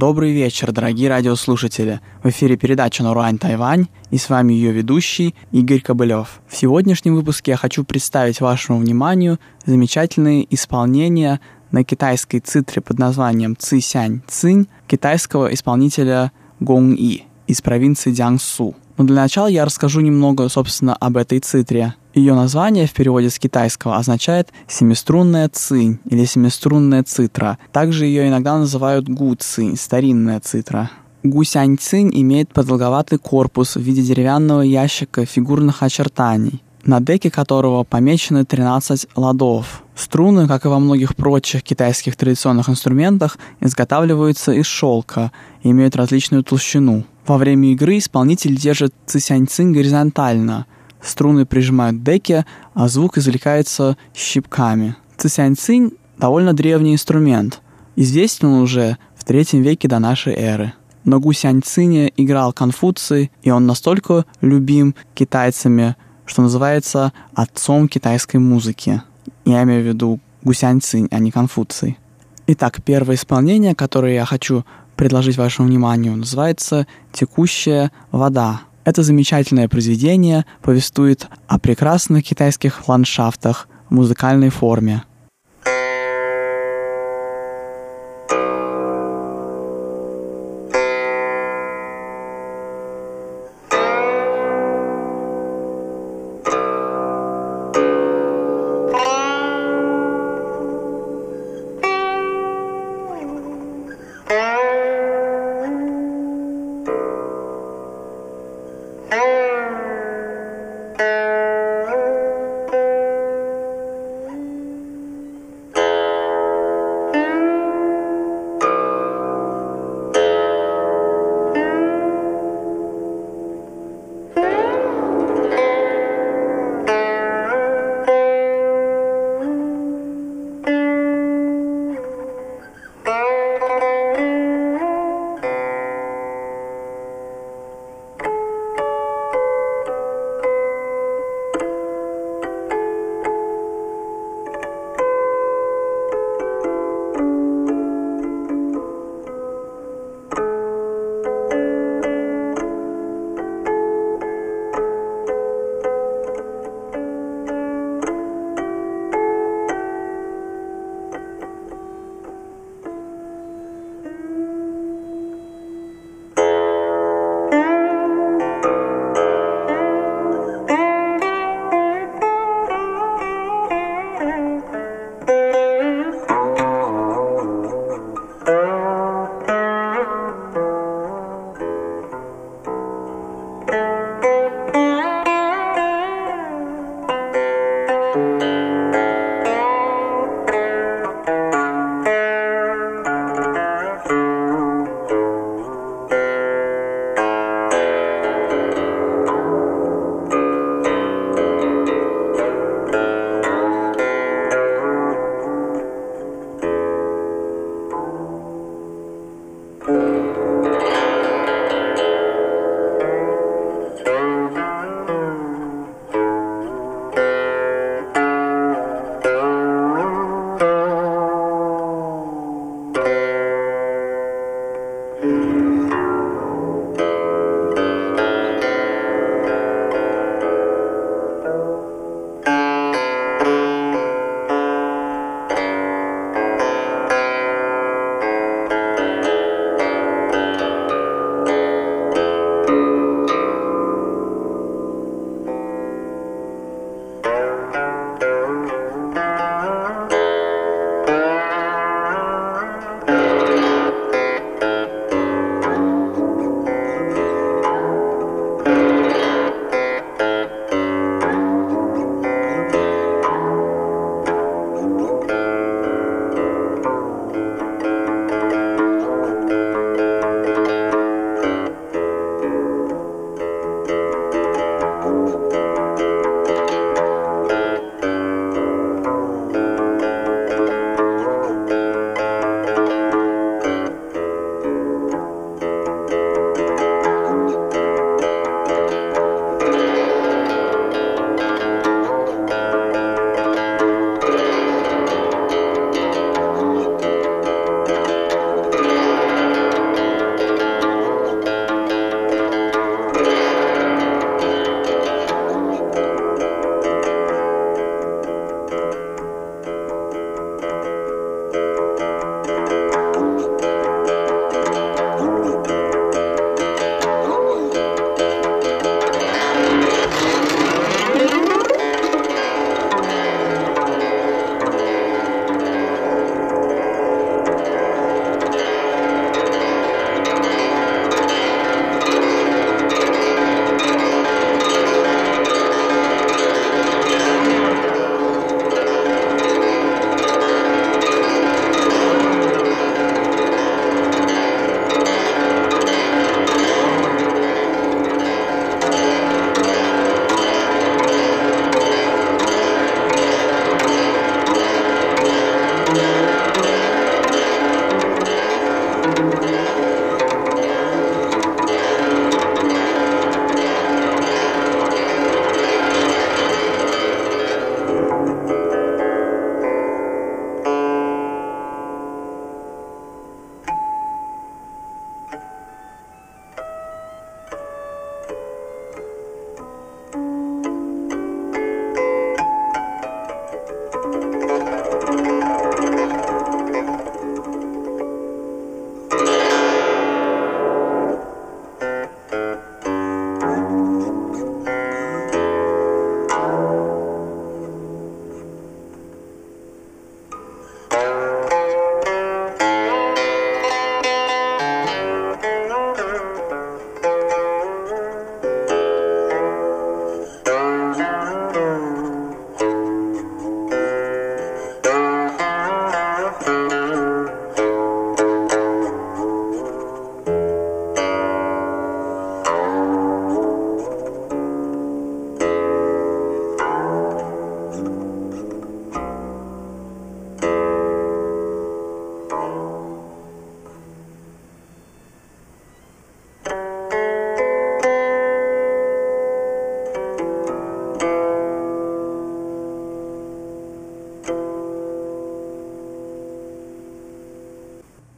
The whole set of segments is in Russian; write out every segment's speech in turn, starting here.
Добрый вечер, дорогие радиослушатели. В эфире передача «Нурань Тайвань» и с вами ее ведущий Игорь Кобылев. В сегодняшнем выпуске я хочу представить вашему вниманию замечательные исполнения на китайской цитре под названием Цисянь Цинь китайского исполнителя Гong И из провинции Дзянсу. Но для начала я расскажу немного, собственно, об этой цитре. Ее название в переводе с китайского означает «семиструнная цинь» или «семиструнная цитра». Также ее иногда называют гу цинь, старинная цитра. Гусянь цинь имеет продолговатый корпус в виде деревянного ящика фигурных очертаний, на деке которого помечены 13 ладов. Струны, как и во многих прочих китайских традиционных инструментах, изготавливаются из шелка и имеют различную толщину. Во время игры исполнитель держит цисянь-цинь горизонтально – струны прижимают деки, а звук извлекается щипками. Цисянь-цинь – довольно древний инструмент. Известен он уже в третьем веке до нашей эры. На гусянь-цине играл Конфуций, и он настолько любим китайцами, что называется отцом китайской музыки. Я имею в виду гусянь-цинь, а не Конфуций. Итак, первое исполнение, которое я хочу предложить вашему вниманию, называется «Текущая вода». Это замечательное произведение повествует о прекрасных китайских ландшафтах в музыкальной форме –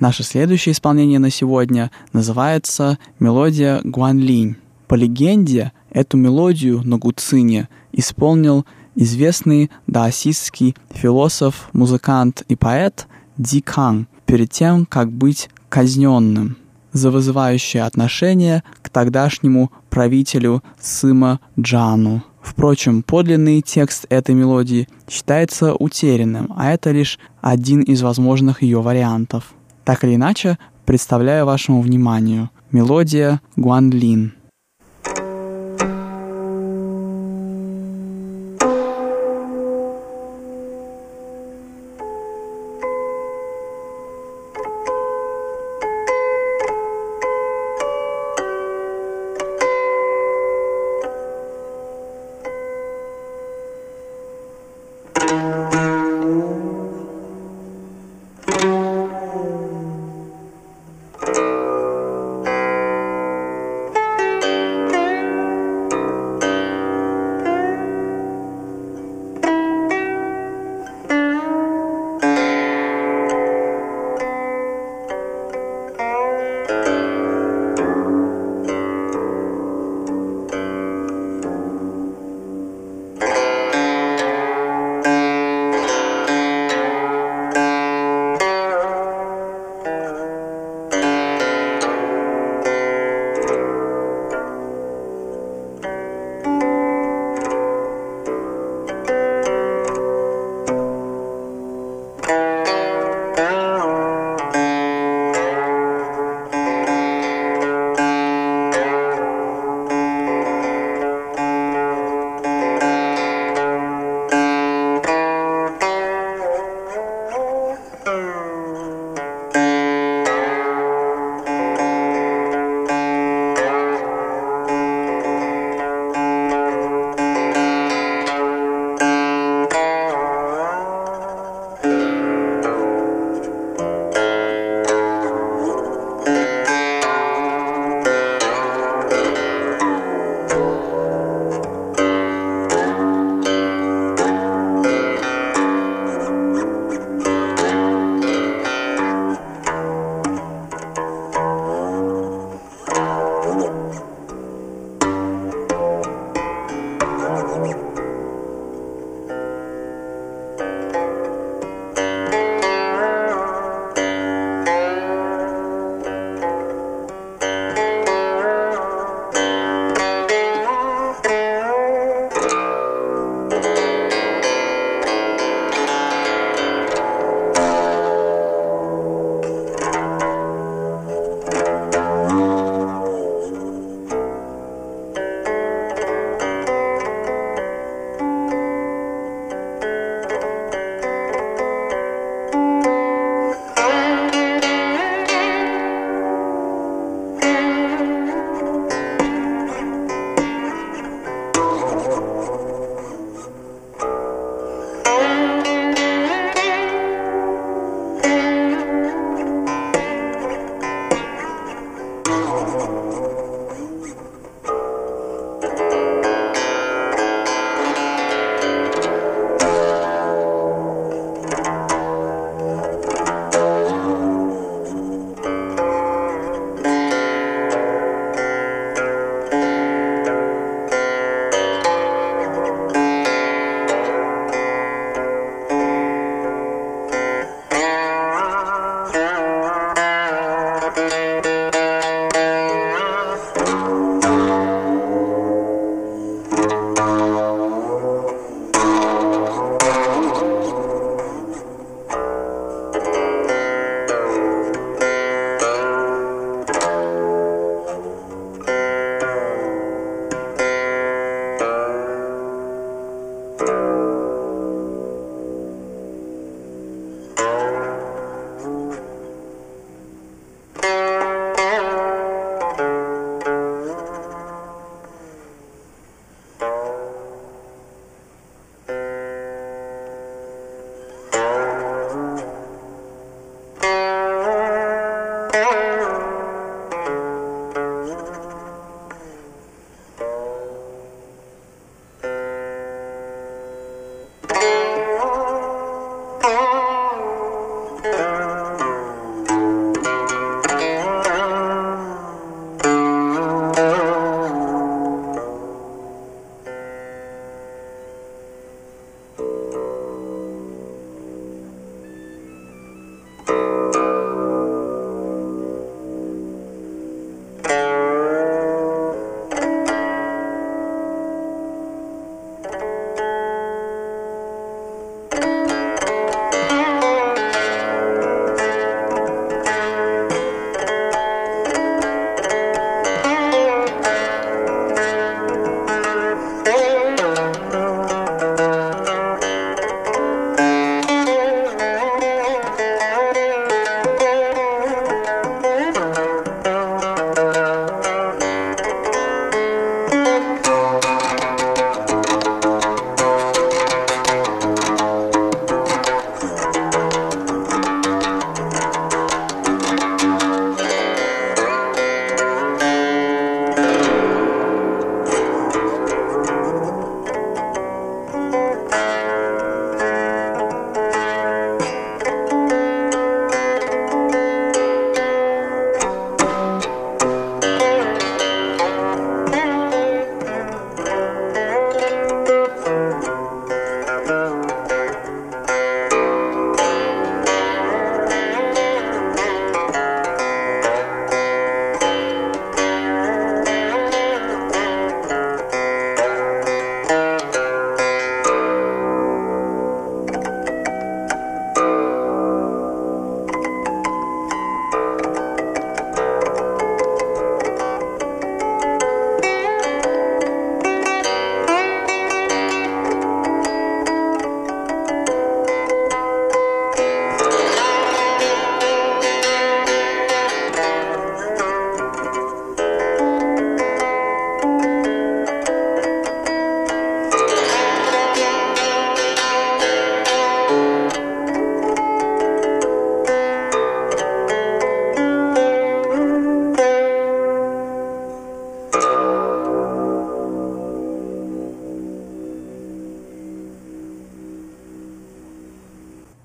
Наше следующее исполнение на сегодня называется «Мелодия Гуанлинь». По легенде, эту мелодию на гуцине исполнил известный даосистский философ, музыкант и поэт Ди Канг перед тем, как быть казненным за вызывающее отношение к тогдашнему правителю Сыма Джану. Впрочем, подлинный текст этой мелодии считается утерянным, а это лишь один из возможных ее вариантов. Так или иначе, представляю вашему вниманию мелодия Гуанлин –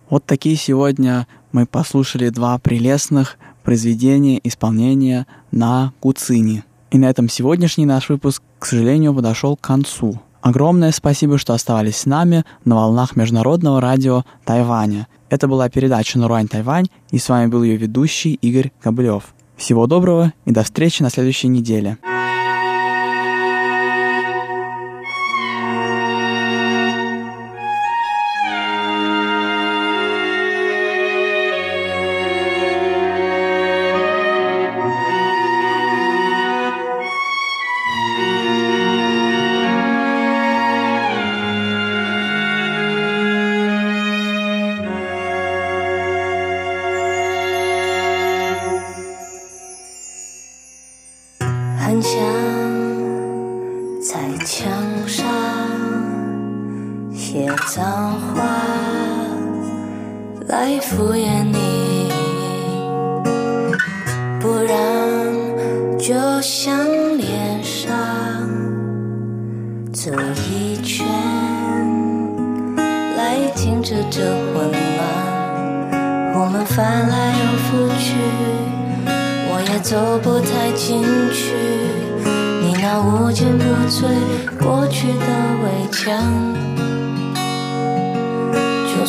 Вот такие сегодня мы послушали два прелестных произведения исполнения на куцине. И на этом сегодняшний наш выпуск, к сожалению, подошел к концу. Огромное спасибо, что оставались с нами на волнах Международного радио Тайваня. Это была передача «Наруань Тайвань», и с вами был ее ведущий Игорь Кобылев. Всего доброго и до встречи на следующей неделе.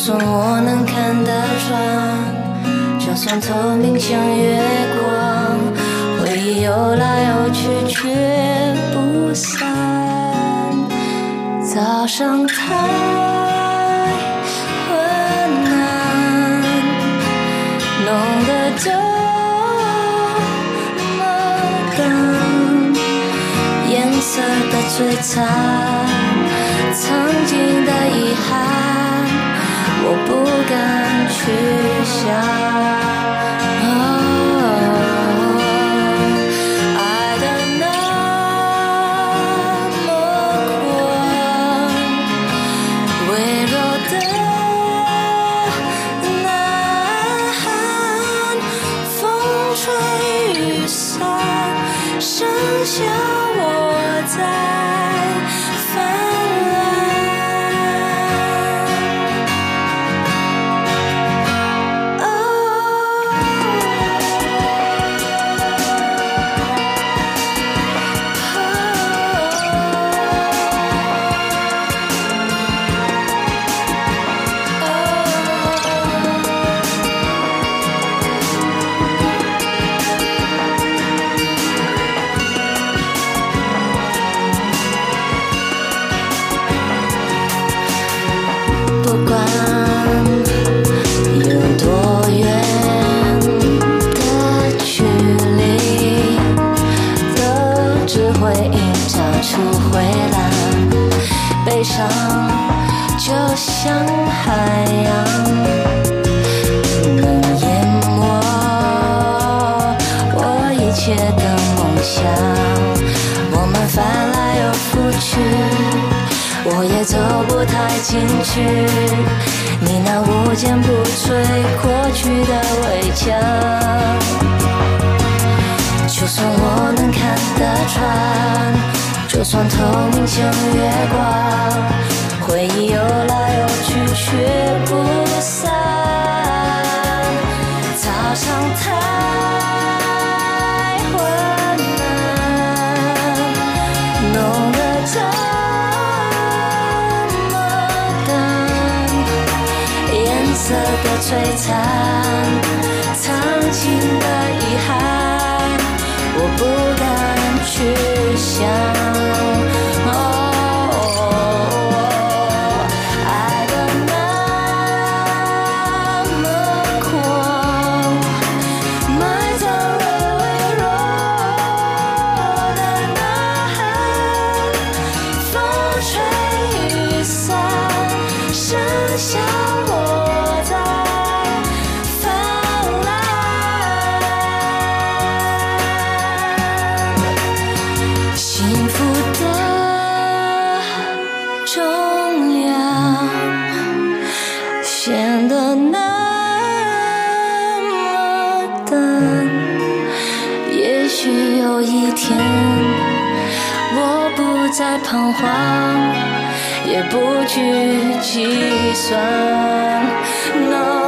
总我能看得穿，就算透明像月光，回忆游来游去却不散。早上太昏暗，浓得这么，颜色的摧残，曾经的遗憾。我不敢去想。我们翻来又覆去，我也走不太进去，你那无坚不摧过去的围墙。就算我能看得穿，就算透明像月光，回忆游来游去却不散。早上太。璀璨曾经的遗憾。也不去计算。No。